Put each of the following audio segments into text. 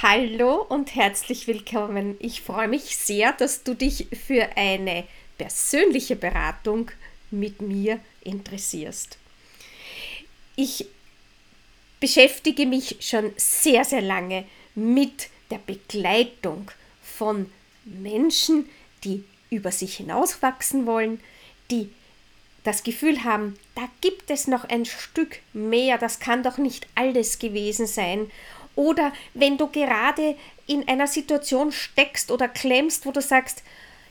Hallo und herzlich willkommen. Ich freue mich sehr, dass du dich für eine persönliche Beratung mit mir interessierst. Ich beschäftige mich schon sehr, sehr lange mit der Begleitung von Menschen, die über sich hinauswachsen wollen, die das Gefühl haben, da gibt es noch ein Stück mehr, das kann doch nicht alles gewesen sein. Oder wenn du gerade in einer Situation steckst oder klemmst, wo du sagst,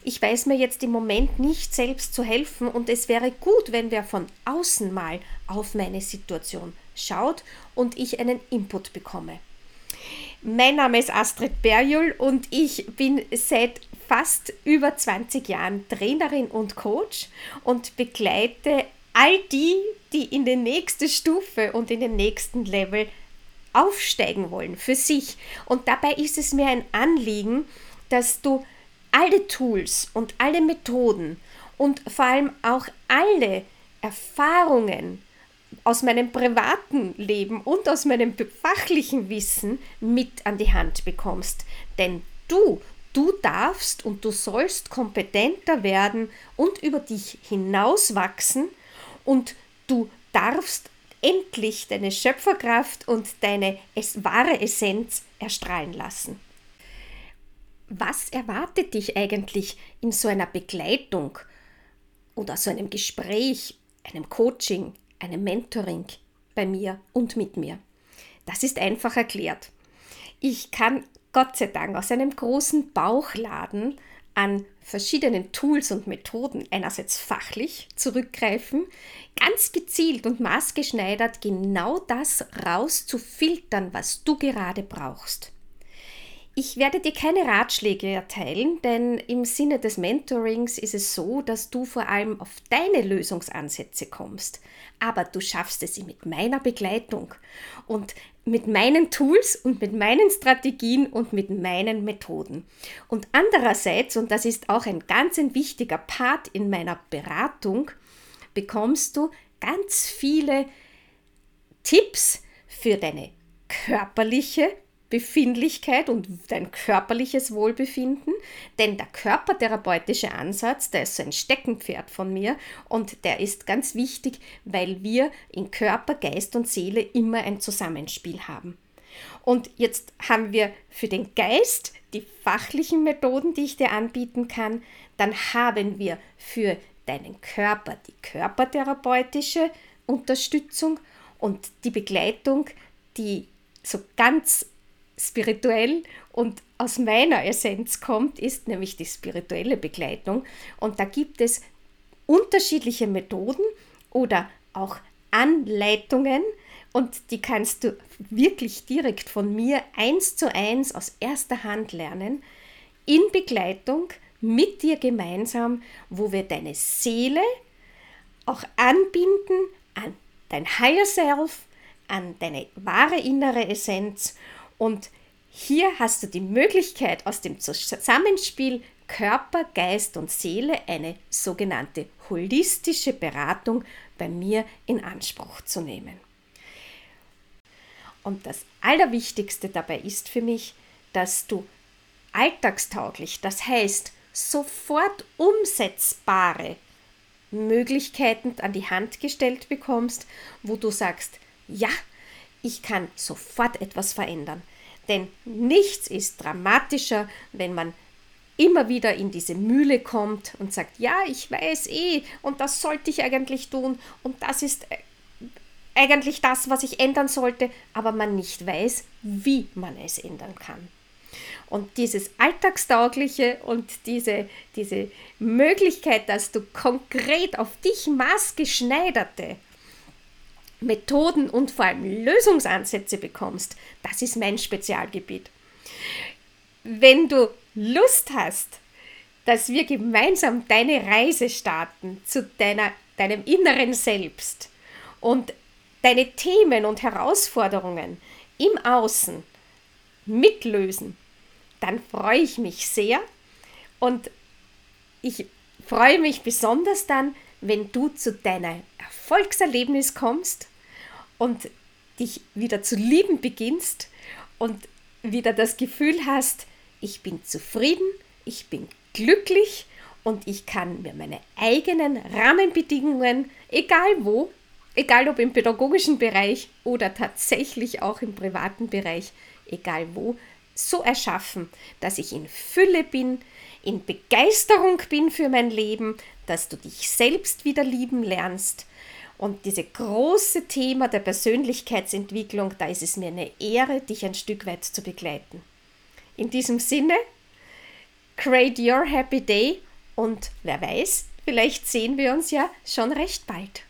ich weiß mir jetzt im Moment nicht selbst zu helfen und es wäre gut, wenn wer von außen mal auf meine Situation schaut und ich einen Input bekomme. Mein Name ist Astrid Berjul und ich bin seit fast über 20 Jahren Trainerin und Coach und begleite all die, die in die nächste Stufe und in den nächsten Level aufsteigen wollen für sich. Und dabei ist es mir ein Anliegen, dass du alle Tools und alle Methoden und vor allem auch alle Erfahrungen aus meinem privaten Leben und aus meinem fachlichen Wissen mit an die Hand bekommst. Denn du Du darfst und du sollst kompetenter werden und über dich hinauswachsen und du darfst endlich deine Schöpferkraft und deine es wahre Essenz erstrahlen lassen. Was erwartet dich eigentlich in so einer Begleitung oder so einem Gespräch, einem Coaching, einem Mentoring bei mir und mit mir? Das ist einfach erklärt. Ich kann Gott sei Dank aus einem großen Bauchladen an verschiedenen Tools und Methoden einerseits fachlich zurückgreifen, ganz gezielt und maßgeschneidert genau das rauszufiltern, was du gerade brauchst. Ich werde dir keine Ratschläge erteilen, denn im Sinne des Mentorings ist es so, dass du vor allem auf deine Lösungsansätze kommst. Aber du schaffst es mit meiner Begleitung und mit meinen Tools und mit meinen Strategien und mit meinen Methoden. Und andererseits, und das ist auch ein ganz ein wichtiger Part in meiner Beratung, bekommst du ganz viele Tipps für deine körperliche Befindlichkeit und dein körperliches Wohlbefinden, denn der körpertherapeutische Ansatz, der ist so ein Steckenpferd von mir und der ist ganz wichtig, weil wir in Körper, Geist und Seele immer ein Zusammenspiel haben. Und jetzt haben wir für den Geist die fachlichen Methoden, die ich dir anbieten kann, dann haben wir für deinen Körper die körpertherapeutische Unterstützung und die Begleitung, die so ganz spirituell und aus meiner Essenz kommt, ist nämlich die spirituelle Begleitung. Und da gibt es unterschiedliche Methoden oder auch Anleitungen und die kannst du wirklich direkt von mir eins zu eins aus erster Hand lernen, in Begleitung mit dir gemeinsam, wo wir deine Seele auch anbinden an dein Higher Self, an deine wahre innere Essenz und hier hast du die Möglichkeit, aus dem Zusammenspiel Körper, Geist und Seele eine sogenannte holistische Beratung bei mir in Anspruch zu nehmen. Und das Allerwichtigste dabei ist für mich, dass du alltagstauglich, das heißt sofort umsetzbare Möglichkeiten an die Hand gestellt bekommst, wo du sagst, ja, ich kann sofort etwas verändern. Denn nichts ist dramatischer, wenn man immer wieder in diese Mühle kommt und sagt, ja, ich weiß eh und das sollte ich eigentlich tun und das ist äh, eigentlich das, was ich ändern sollte, aber man nicht weiß, wie man es ändern kann. Und dieses Alltagstaugliche und diese, diese Möglichkeit, dass du konkret auf dich maßgeschneiderte Methoden und vor allem Lösungsansätze bekommst, das ist mein Spezialgebiet. Wenn du Lust hast, dass wir gemeinsam deine Reise starten zu deiner, deinem inneren Selbst und deine Themen und Herausforderungen im Außen mitlösen, dann freue ich mich sehr und ich freue mich besonders dann, wenn du zu deiner Erfolgserlebnis kommst und dich wieder zu lieben beginnst und wieder das Gefühl hast, ich bin zufrieden, ich bin glücklich und ich kann mir meine eigenen Rahmenbedingungen, egal wo, egal ob im pädagogischen Bereich oder tatsächlich auch im privaten Bereich, egal wo, so erschaffen, dass ich in Fülle bin, in Begeisterung bin für mein Leben, dass du dich selbst wieder lieben lernst. Und dieses große Thema der Persönlichkeitsentwicklung, da ist es mir eine Ehre, dich ein Stück weit zu begleiten. In diesem Sinne, create your happy day und wer weiß, vielleicht sehen wir uns ja schon recht bald.